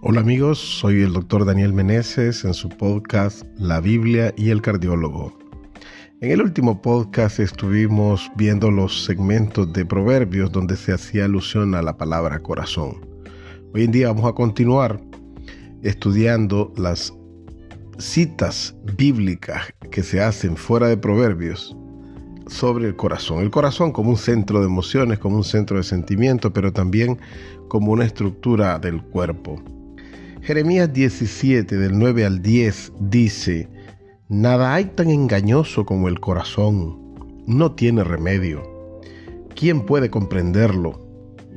Hola amigos, soy el doctor Daniel Meneses en su podcast La Biblia y el Cardiólogo. En el último podcast estuvimos viendo los segmentos de Proverbios donde se hacía alusión a la palabra corazón. Hoy en día vamos a continuar estudiando las citas bíblicas que se hacen fuera de Proverbios sobre el corazón. El corazón como un centro de emociones, como un centro de sentimientos, pero también como una estructura del cuerpo. Jeremías 17 del 9 al 10 dice, Nada hay tan engañoso como el corazón, no tiene remedio. ¿Quién puede comprenderlo?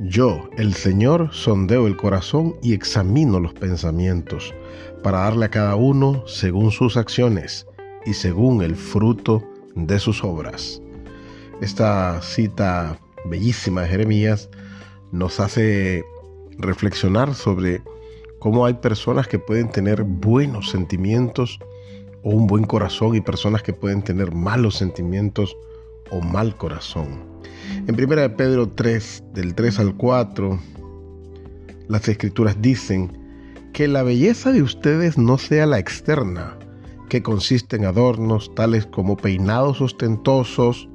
Yo, el Señor, sondeo el corazón y examino los pensamientos, para darle a cada uno según sus acciones y según el fruto de sus obras. Esta cita bellísima de Jeremías nos hace reflexionar sobre cómo hay personas que pueden tener buenos sentimientos o un buen corazón y personas que pueden tener malos sentimientos o mal corazón. En 1 Pedro 3, del 3 al 4, las escrituras dicen que la belleza de ustedes no sea la externa, que consiste en adornos tales como peinados ostentosos,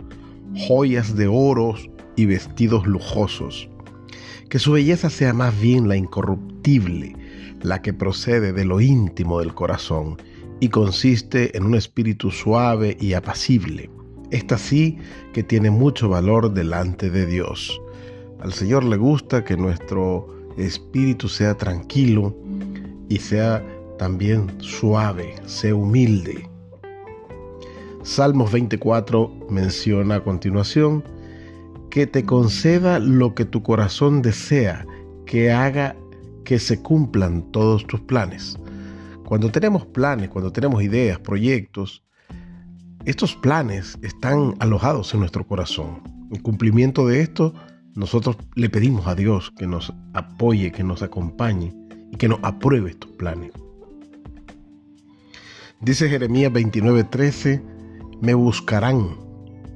joyas de oros y vestidos lujosos. Que su belleza sea más bien la incorruptible, la que procede de lo íntimo del corazón y consiste en un espíritu suave y apacible. Esta sí que tiene mucho valor delante de Dios. Al Señor le gusta que nuestro espíritu sea tranquilo y sea también suave, sea humilde. Salmos 24 menciona a continuación que te conceda lo que tu corazón desea, que haga que se cumplan todos tus planes. Cuando tenemos planes, cuando tenemos ideas, proyectos, estos planes están alojados en nuestro corazón. En cumplimiento de esto, nosotros le pedimos a Dios que nos apoye, que nos acompañe y que nos apruebe estos planes. Dice Jeremías 29:13, me buscarán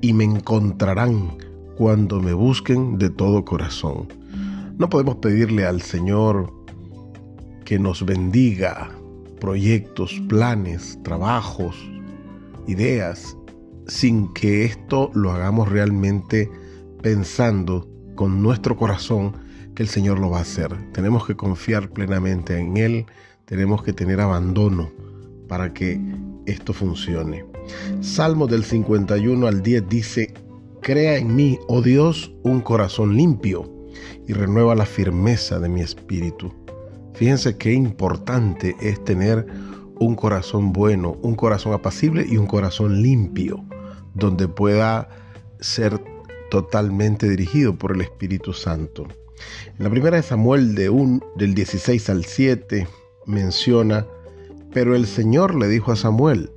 y me encontrarán cuando me busquen de todo corazón. No podemos pedirle al Señor que nos bendiga proyectos, planes, trabajos, ideas, sin que esto lo hagamos realmente pensando con nuestro corazón que el Señor lo va a hacer. Tenemos que confiar plenamente en Él, tenemos que tener abandono para que esto funcione. Salmo del 51 al 10 dice, Crea en mí, oh Dios, un corazón limpio y renueva la firmeza de mi espíritu. Fíjense qué importante es tener un corazón bueno, un corazón apacible y un corazón limpio, donde pueda ser totalmente dirigido por el Espíritu Santo. En la primera de Samuel de un, del 16 al 7 menciona, pero el Señor le dijo a Samuel,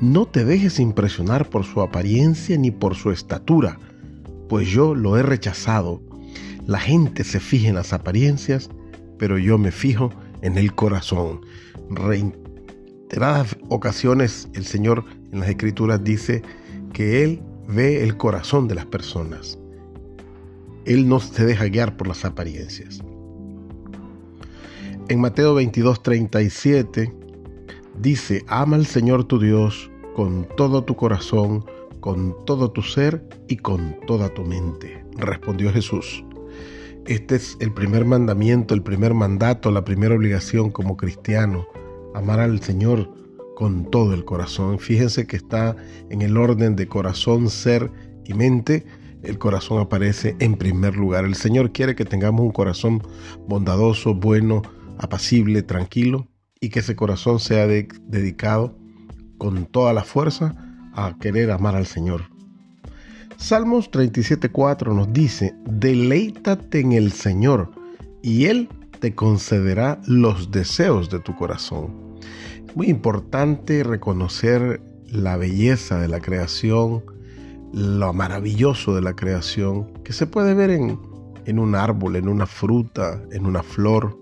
no te dejes impresionar por su apariencia ni por su estatura, pues yo lo he rechazado. La gente se fija en las apariencias, pero yo me fijo en el corazón. Reiteradas ocasiones el Señor en las Escrituras dice que Él ve el corazón de las personas. Él no se deja guiar por las apariencias. En Mateo 22, 37 dice, ama al Señor tu Dios con todo tu corazón, con todo tu ser y con toda tu mente. Respondió Jesús. Este es el primer mandamiento, el primer mandato, la primera obligación como cristiano, amar al Señor con todo el corazón. Fíjense que está en el orden de corazón, ser y mente. El corazón aparece en primer lugar. El Señor quiere que tengamos un corazón bondadoso, bueno, apacible, tranquilo y que ese corazón sea dedicado con toda la fuerza a querer amar al Señor. Salmos 37.4 nos dice, deleítate en el Señor y Él te concederá los deseos de tu corazón. Muy importante reconocer la belleza de la creación, lo maravilloso de la creación, que se puede ver en, en un árbol, en una fruta, en una flor,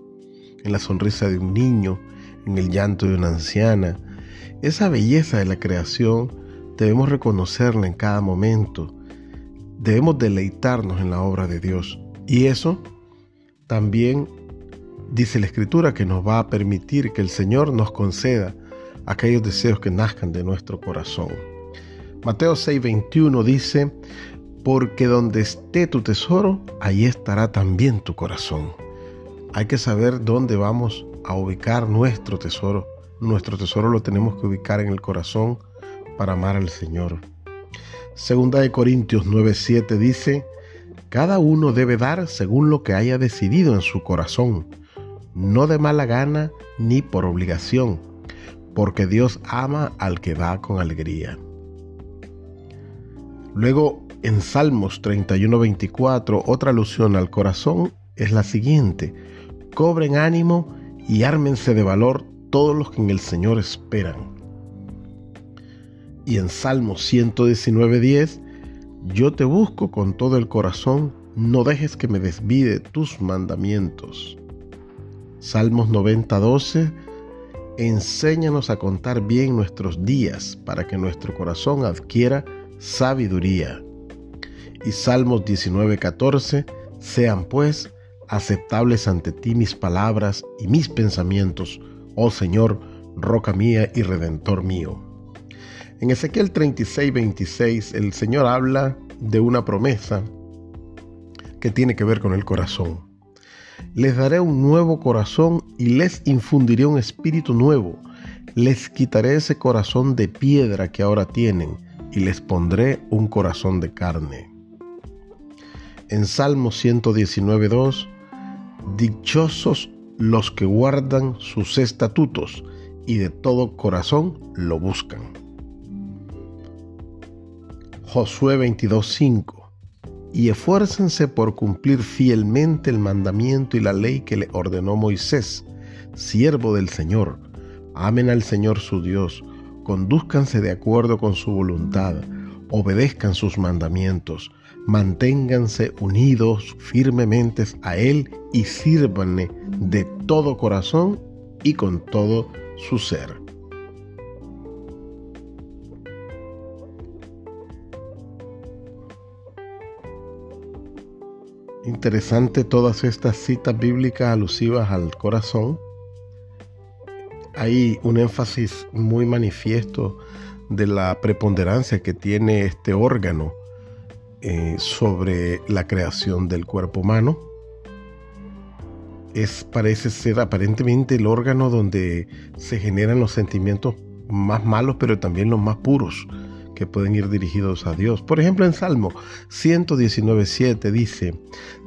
en la sonrisa de un niño, en el llanto de una anciana. Esa belleza de la creación debemos reconocerla en cada momento debemos deleitarnos en la obra de Dios. Y eso también dice la Escritura que nos va a permitir que el Señor nos conceda aquellos deseos que nazcan de nuestro corazón. Mateo 6:21 dice, porque donde esté tu tesoro, ahí estará también tu corazón. Hay que saber dónde vamos a ubicar nuestro tesoro. Nuestro tesoro lo tenemos que ubicar en el corazón para amar al Señor. Segunda de Corintios 9:7 dice, cada uno debe dar según lo que haya decidido en su corazón, no de mala gana ni por obligación, porque Dios ama al que da con alegría. Luego, en Salmos 31:24, otra alusión al corazón es la siguiente, cobren ánimo y ármense de valor todos los que en el Señor esperan. Y en Salmo 119.10, yo te busco con todo el corazón, no dejes que me desvide tus mandamientos. Salmos 90.12, enséñanos a contar bien nuestros días para que nuestro corazón adquiera sabiduría. Y Salmos 19.14, sean pues aceptables ante ti mis palabras y mis pensamientos, oh Señor, roca mía y redentor mío. En Ezequiel 36, 26, el Señor habla de una promesa que tiene que ver con el corazón. Les daré un nuevo corazón y les infundiré un espíritu nuevo. Les quitaré ese corazón de piedra que ahora tienen y les pondré un corazón de carne. En Salmo 119, 2, Dichosos los que guardan sus estatutos y de todo corazón lo buscan. Josué 22:5 Y esfuércense por cumplir fielmente el mandamiento y la ley que le ordenó Moisés, siervo del Señor. Amen al Señor su Dios, conduzcanse de acuerdo con su voluntad, obedezcan sus mandamientos, manténganse unidos firmemente a Él y sírvanle de todo corazón y con todo su ser. Interesante todas estas citas bíblicas alusivas al corazón. Hay un énfasis muy manifiesto de la preponderancia que tiene este órgano eh, sobre la creación del cuerpo humano. Es, parece ser aparentemente el órgano donde se generan los sentimientos más malos, pero también los más puros que pueden ir dirigidos a Dios. Por ejemplo, en Salmo 119.7 dice,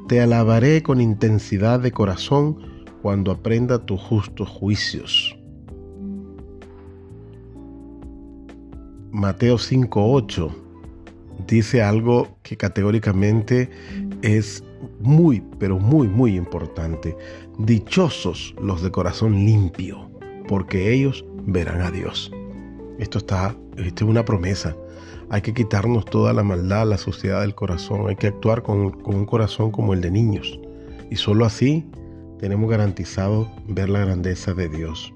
Te alabaré con intensidad de corazón cuando aprenda tus justos juicios. Mateo 5.8 dice algo que categóricamente es muy, pero muy, muy importante. Dichosos los de corazón limpio, porque ellos verán a Dios. Esto está, esto es una promesa. Hay que quitarnos toda la maldad, la suciedad del corazón. Hay que actuar con, con un corazón como el de niños. Y solo así tenemos garantizado ver la grandeza de Dios.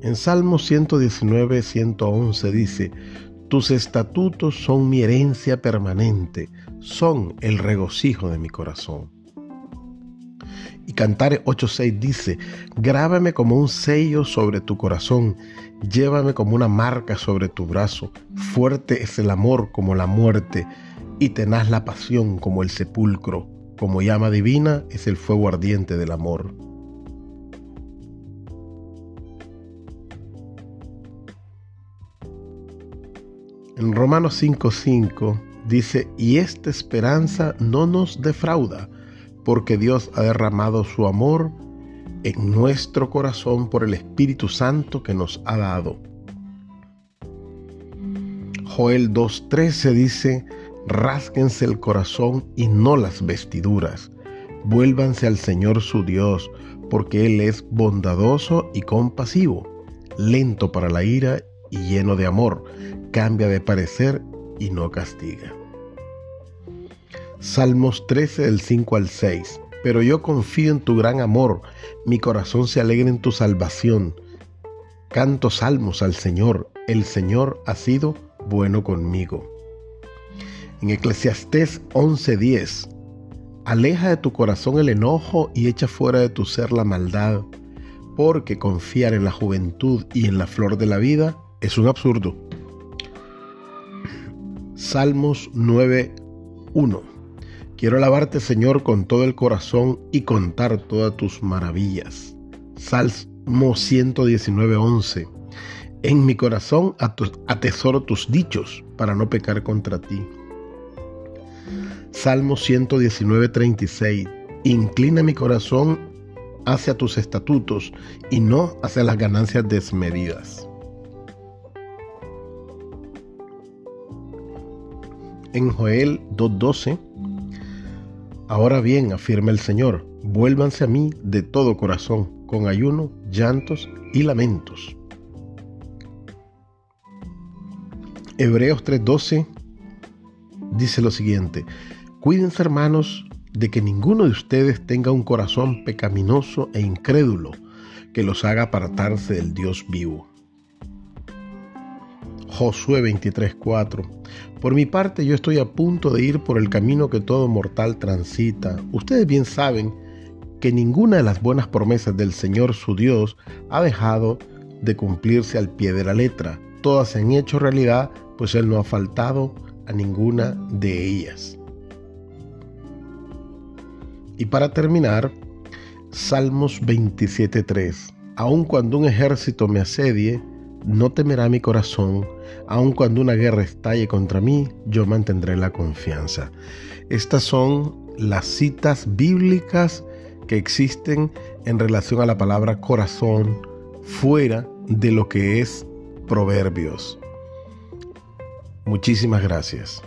En Salmo 119, 111 dice, Tus estatutos son mi herencia permanente, son el regocijo de mi corazón. Y Cantar 8.6 dice, grábame como un sello sobre tu corazón, llévame como una marca sobre tu brazo. Fuerte es el amor como la muerte, y tenaz la pasión como el sepulcro. Como llama divina es el fuego ardiente del amor. En Romanos 5:5 dice, y esta esperanza no nos defrauda porque Dios ha derramado su amor en nuestro corazón por el Espíritu Santo que nos ha dado. Joel 2.13 dice, rásquense el corazón y no las vestiduras, vuélvanse al Señor su Dios, porque Él es bondadoso y compasivo, lento para la ira y lleno de amor, cambia de parecer y no castiga. Salmos 13 del 5 al 6. Pero yo confío en tu gran amor, mi corazón se alegra en tu salvación. Canto salmos al Señor, el Señor ha sido bueno conmigo. En Eclesiastés 11:10, Aleja de tu corazón el enojo y echa fuera de tu ser la maldad, porque confiar en la juventud y en la flor de la vida es un absurdo. Salmos 9.1 Quiero alabarte, Señor, con todo el corazón y contar todas tus maravillas. Salmo 119.11 En mi corazón atesoro tus dichos para no pecar contra ti. Salmo 119.36 Inclina mi corazón hacia tus estatutos y no hacia las ganancias desmedidas. En Joel 2.12 Ahora bien, afirma el Señor, vuélvanse a mí de todo corazón, con ayuno, llantos y lamentos. Hebreos 3:12 dice lo siguiente, cuídense hermanos de que ninguno de ustedes tenga un corazón pecaminoso e incrédulo que los haga apartarse del Dios vivo. Josué 23:4 Por mi parte yo estoy a punto de ir por el camino que todo mortal transita. Ustedes bien saben que ninguna de las buenas promesas del Señor su Dios ha dejado de cumplirse al pie de la letra. Todas se han hecho realidad, pues Él no ha faltado a ninguna de ellas. Y para terminar, Salmos 27.3. Aun cuando un ejército me asedie, no temerá mi corazón, aun cuando una guerra estalle contra mí, yo mantendré la confianza. Estas son las citas bíblicas que existen en relación a la palabra corazón fuera de lo que es proverbios. Muchísimas gracias.